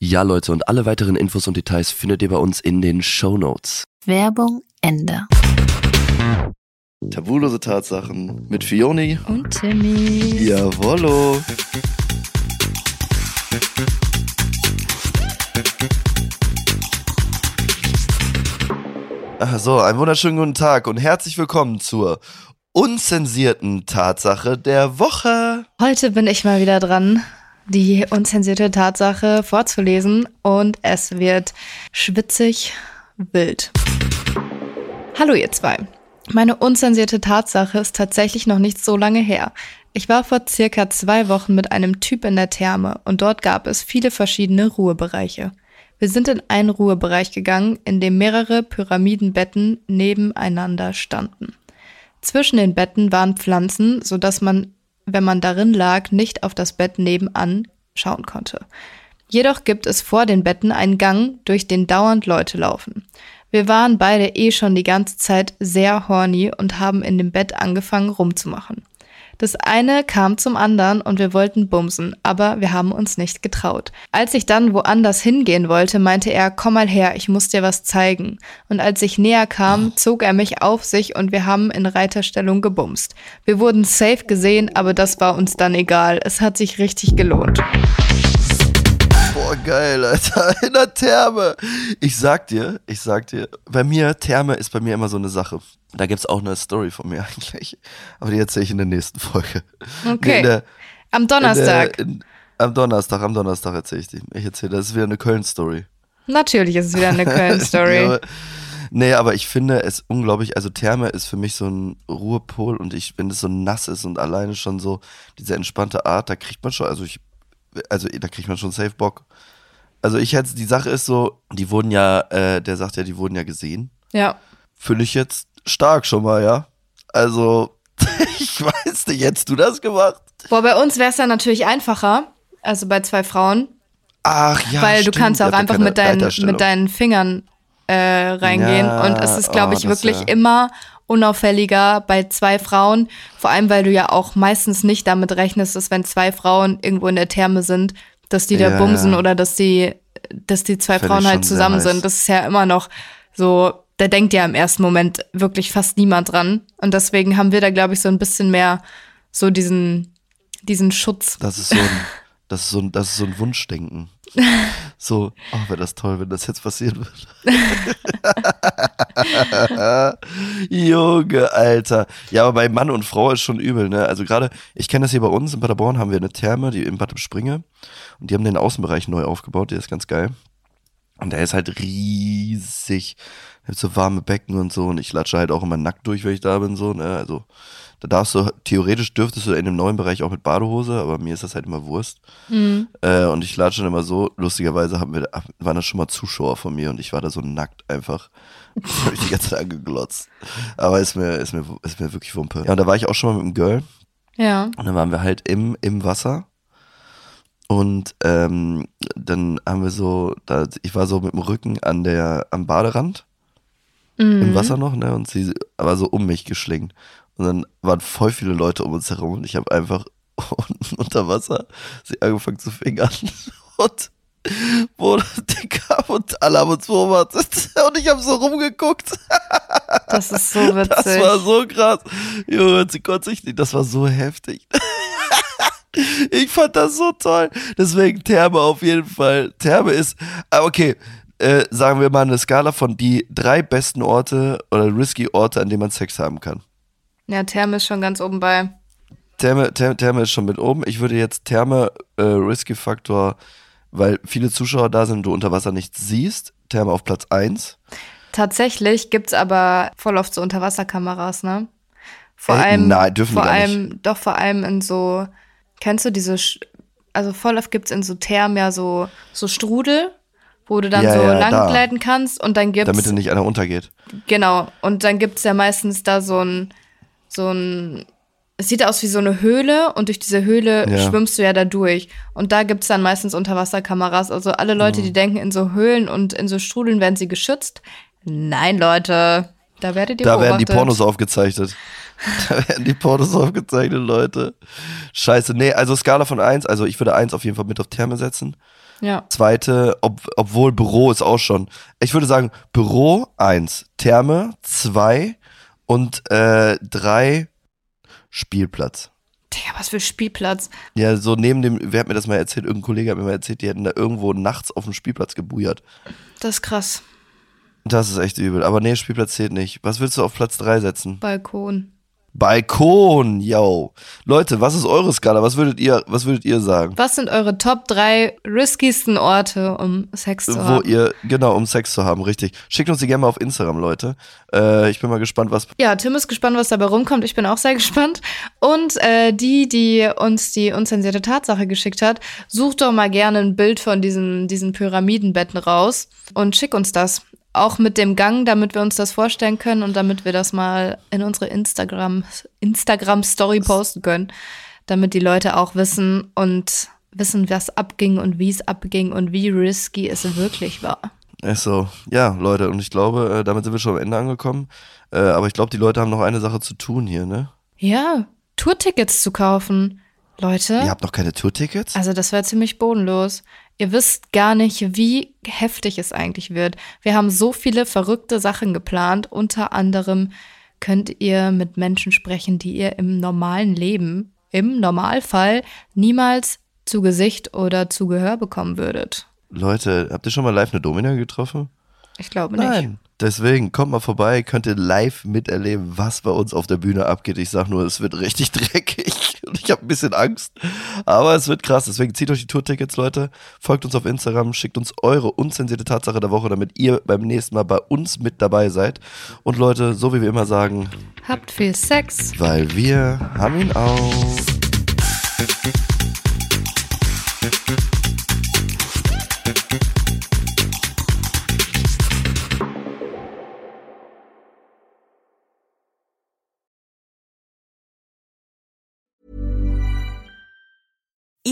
Ja, Leute, und alle weiteren Infos und Details findet ihr bei uns in den Show Notes. Werbung Ende. Tabulose Tatsachen mit Fioni. Und Timmy. Jawollo. Ach so, einen wunderschönen guten Tag und herzlich willkommen zur unzensierten Tatsache der Woche. Heute bin ich mal wieder dran, die unzensierte Tatsache vorzulesen und es wird schwitzig wild. Hallo ihr zwei. Meine unzensierte Tatsache ist tatsächlich noch nicht so lange her. Ich war vor circa zwei Wochen mit einem Typ in der Therme und dort gab es viele verschiedene Ruhebereiche. Wir sind in einen Ruhebereich gegangen, in dem mehrere Pyramidenbetten nebeneinander standen. Zwischen den Betten waren Pflanzen, so dass man, wenn man darin lag, nicht auf das Bett nebenan schauen konnte. Jedoch gibt es vor den Betten einen Gang, durch den dauernd Leute laufen. Wir waren beide eh schon die ganze Zeit sehr horny und haben in dem Bett angefangen rumzumachen. Das eine kam zum anderen und wir wollten bumsen, aber wir haben uns nicht getraut. Als ich dann woanders hingehen wollte, meinte er, komm mal her, ich muss dir was zeigen. Und als ich näher kam, zog er mich auf sich und wir haben in Reiterstellung gebumst. Wir wurden safe gesehen, aber das war uns dann egal. Es hat sich richtig gelohnt. Geil, Alter. In der Therme. Ich sag dir, ich sag dir, bei mir, Therme ist bei mir immer so eine Sache. Da gibt's auch eine Story von mir eigentlich. Aber die erzähle ich in der nächsten Folge. Okay. In der, Am Donnerstag. In der, in, am Donnerstag, am Donnerstag erzähle ich die. Ich erzähle, das ist wieder eine Köln-Story. Natürlich ist es wieder eine Köln-Story. Ja, nee, aber ich finde es unglaublich, also Therme ist für mich so ein Ruhepol und ich, wenn es so nass ist und alleine schon so diese entspannte Art, da kriegt man schon, also ich, also da kriegt man schon safe Bock. Also ich hätte, die Sache ist so, die wurden ja, äh, der sagt ja, die wurden ja gesehen. ja. Finde ich jetzt stark schon mal, ja. Also, ich weiß nicht, hättest du das gemacht? Boah, bei uns wäre es dann natürlich einfacher, also bei zwei Frauen, Ach ja, weil stimmt, du kannst auch ja einfach mit deinen, mit deinen Fingern äh, reingehen. Ja, und es ist, glaube oh, ich, wirklich wär- immer unauffälliger bei zwei Frauen. Vor allem, weil du ja auch meistens nicht damit rechnest, dass wenn zwei Frauen irgendwo in der Therme sind, dass die da Ja, bumsen ja. oder dass die, dass die zwei ich Frauen halt zusammen sind. Das ist ja immer noch so, da denkt ja im ersten Moment wirklich fast niemand dran. Und deswegen haben wir da, glaube ich, so ein bisschen mehr so diesen, diesen Schutz. Das ist so ein, das ist so ein, das ist so ein Wunschdenken. So, oh, wäre das toll, wenn das jetzt passieren würde. Junge, Alter. Ja, aber bei Mann und Frau ist schon übel, ne? Also gerade, ich kenne das hier bei uns in Paderborn, haben wir eine Therme, die in Bad Springe. Und die haben den Außenbereich neu aufgebaut, der ist ganz geil. Und der ist halt riesig. Der hat so warme Becken und so. Und ich latsche halt auch immer nackt durch, wenn ich da bin. So, ne? Also da darfst du, theoretisch dürftest du in dem neuen Bereich auch mit Badehose, aber mir ist das halt immer Wurst. Mhm. Äh, und ich latsche dann immer so, lustigerweise haben wir, waren da schon mal Zuschauer von mir und ich war da so nackt einfach. Das habe ich die ganze Zeit angeglotzt. Aber ist mir, ist mir, ist mir wirklich Wumpe. Ja, und da war ich auch schon mal mit einem Girl. Ja. Und dann waren wir halt im, im Wasser. Und ähm, dann haben wir so, da, ich war so mit dem Rücken an der, am Baderand Mhm. im Wasser noch, ne? Und sie war so um mich geschlingt. Und dann waren voll viele Leute um uns herum und ich habe einfach unten unter Wasser sie angefangen zu fingern. Und wurde Digga und alle haben uns beobachtet. Und ich habe so rumgeguckt. Das ist so witzig. Das war so krass. Junge, sie konnte sich nicht. Das war so heftig. Ich fand das so toll. Deswegen Therme auf jeden Fall. Therme ist, aber okay, äh, sagen wir mal eine Skala von die drei besten Orte oder risky Orte, an denen man Sex haben kann. ja, Therme ist schon ganz oben bei. Therme, Therme, Therme ist schon mit oben. Ich würde jetzt Therme äh, Risky Faktor, weil viele Zuschauer da sind und du unter Wasser nichts siehst. Therme auf Platz 1. Tatsächlich gibt's aber voll oft so Unterwasserkameras, ne? Vor Ey, allem, nein, dürfen vor allem, doch vor allem in so, kennst du diese, Sch- also voll oft gibt's in so Thermen ja so, so Strudel, wo du dann Ja, so ja, lang da. gleiten kannst und dann gibt's, Damit dir nicht einer untergeht. genau, und dann gibt's ja meistens da so ein, so ein, es sieht aus wie so eine Höhle und durch diese Höhle Ja. schwimmst du ja da durch. Und da gibt's dann meistens Unterwasserkameras. Also alle Mhm. Leute, die denken, in so Höhlen und in so Strudeln werden sie geschützt. Nein, Leute, da werdet ihr Da werden die beobachtet. Pornos aufgezeichnet. Da werden die Pornos aufgezeichnet, Leute. Scheiße. Nee, also Skala von 1, also ich würde 1 auf jeden Fall mit auf Therme setzen. Ja, Zweite, ob, obwohl Büro ist auch schon. Ich würde sagen, Büro 1, Therme 2 und äh, 3 Spielplatz. Digga, was für Spielplatz. Ja, so neben dem, wer hat mir das mal erzählt? Irgendein Kollege hat mir mal erzählt, die hätten da irgendwo nachts auf dem Spielplatz gebujert. Das ist krass. Das ist echt übel. Aber nee, Spielplatz zählt nicht. Was willst du auf Platz 3 setzen? Balkon. Balkon, yo. Leute, was ist eure Skala? Was würdet ihr, was würdet ihr sagen? Was sind eure Top 3 riskiesten Orte, um Sex zu Wo haben? ihr, genau, um Sex zu haben, richtig. Schickt uns die gerne mal auf Instagram, Leute. Äh, ich bin mal gespannt, was. Ja, Tim ist gespannt, was dabei rumkommt. Ich bin auch sehr gespannt. Und äh, die, die uns die unzensierte Tatsache geschickt hat, sucht doch mal gerne ein Bild von diesen, diesen Pyramidenbetten raus und schick uns das. Auch mit dem Gang, damit wir uns das vorstellen können und damit wir das mal in unsere Instagram, Instagram Story posten können. Damit die Leute auch wissen und wissen, was abging und wie es abging und wie risky es wirklich war. Ist so. Ja, Leute, und ich glaube, äh, damit sind wir schon am Ende angekommen. Äh, aber ich glaube, die Leute haben noch eine Sache zu tun hier, ne? Ja, Tourtickets zu kaufen. Leute. Ihr habt noch keine Tourtickets? Also das wäre ziemlich bodenlos. Ihr wisst gar nicht, wie heftig es eigentlich wird. Wir haben so viele verrückte Sachen geplant. Unter anderem könnt ihr mit Menschen sprechen, die ihr im normalen Leben, im Normalfall, niemals zu Gesicht oder zu Gehör bekommen würdet. Leute, habt ihr schon mal live eine Domina getroffen? Ich glaube nicht. Deswegen kommt mal vorbei, könnt ihr live miterleben, was bei uns auf der Bühne abgeht. Ich sag nur, es wird richtig dreckig und ich habe ein bisschen Angst, aber es wird krass. Deswegen zieht euch die Tourtickets, Leute. Folgt uns auf Instagram, schickt uns eure unzensierte Tatsache der Woche, damit ihr beim nächsten Mal bei uns mit dabei seid. Und Leute, so wie wir immer sagen, Habt viel Sex. weil wir haben ihn auch.